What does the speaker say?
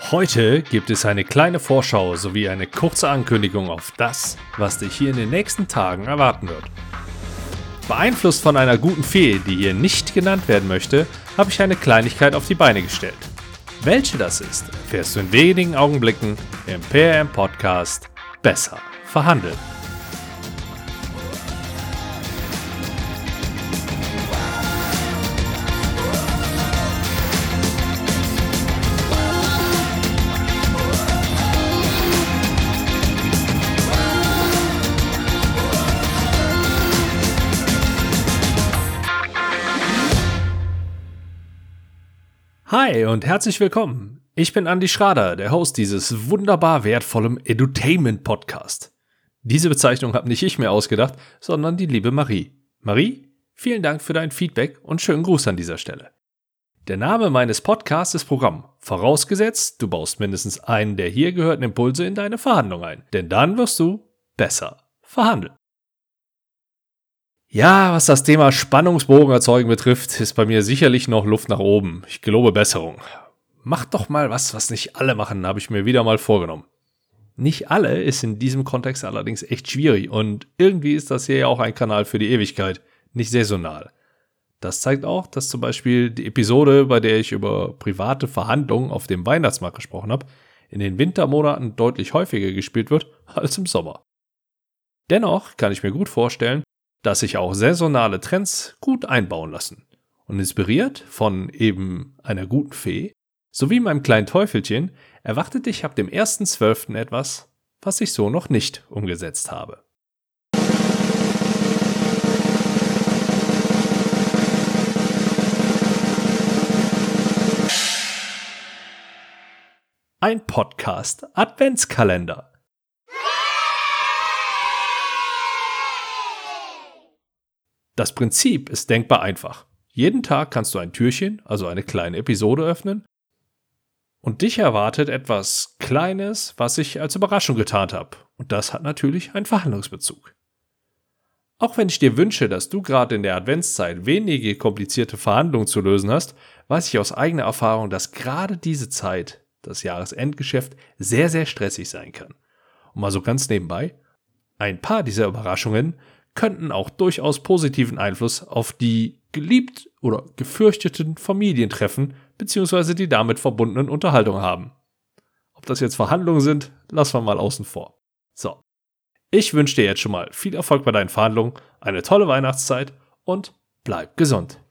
Heute gibt es eine kleine Vorschau sowie eine kurze Ankündigung auf das, was dich hier in den nächsten Tagen erwarten wird. Beeinflusst von einer guten Fee, die hier nicht genannt werden möchte, habe ich eine Kleinigkeit auf die Beine gestellt. Welche das ist, erfährst du in wenigen Augenblicken im PRM Podcast Besser verhandeln. Hi und herzlich willkommen. Ich bin Andy Schrader, der Host dieses wunderbar wertvollen Edutainment Podcast. Diese Bezeichnung habe nicht ich mir ausgedacht, sondern die liebe Marie. Marie, vielen Dank für dein Feedback und schönen Gruß an dieser Stelle. Der Name meines Podcasts ist Programm, vorausgesetzt, du baust mindestens einen der hier gehörten Impulse in deine Verhandlung ein, denn dann wirst du besser verhandeln. Ja, was das Thema Spannungsbogen erzeugen betrifft, ist bei mir sicherlich noch Luft nach oben. Ich gelobe Besserung. Macht doch mal was, was nicht alle machen, habe ich mir wieder mal vorgenommen. Nicht alle ist in diesem Kontext allerdings echt schwierig und irgendwie ist das hier ja auch ein Kanal für die Ewigkeit, nicht saisonal. Das zeigt auch, dass zum Beispiel die Episode, bei der ich über private Verhandlungen auf dem Weihnachtsmarkt gesprochen habe, in den Wintermonaten deutlich häufiger gespielt wird als im Sommer. Dennoch kann ich mir gut vorstellen, dass sich auch saisonale Trends gut einbauen lassen. Und inspiriert von eben einer guten Fee sowie meinem kleinen Teufelchen erwartet dich ab dem 1.12. etwas, was ich so noch nicht umgesetzt habe. Ein Podcast Adventskalender. Das Prinzip ist denkbar einfach. Jeden Tag kannst du ein Türchen, also eine kleine Episode öffnen. Und dich erwartet etwas Kleines, was ich als Überraschung getan habe. Und das hat natürlich einen Verhandlungsbezug. Auch wenn ich dir wünsche, dass du gerade in der Adventszeit wenige komplizierte Verhandlungen zu lösen hast, weiß ich aus eigener Erfahrung, dass gerade diese Zeit, das Jahresendgeschäft, sehr, sehr stressig sein kann. Und mal so ganz nebenbei, ein paar dieser Überraschungen könnten auch durchaus positiven Einfluss auf die geliebt oder gefürchteten Familientreffen bzw. die damit verbundenen Unterhaltungen haben. Ob das jetzt Verhandlungen sind, lassen wir mal außen vor. So. Ich wünsche dir jetzt schon mal viel Erfolg bei deinen Verhandlungen, eine tolle Weihnachtszeit und bleib gesund.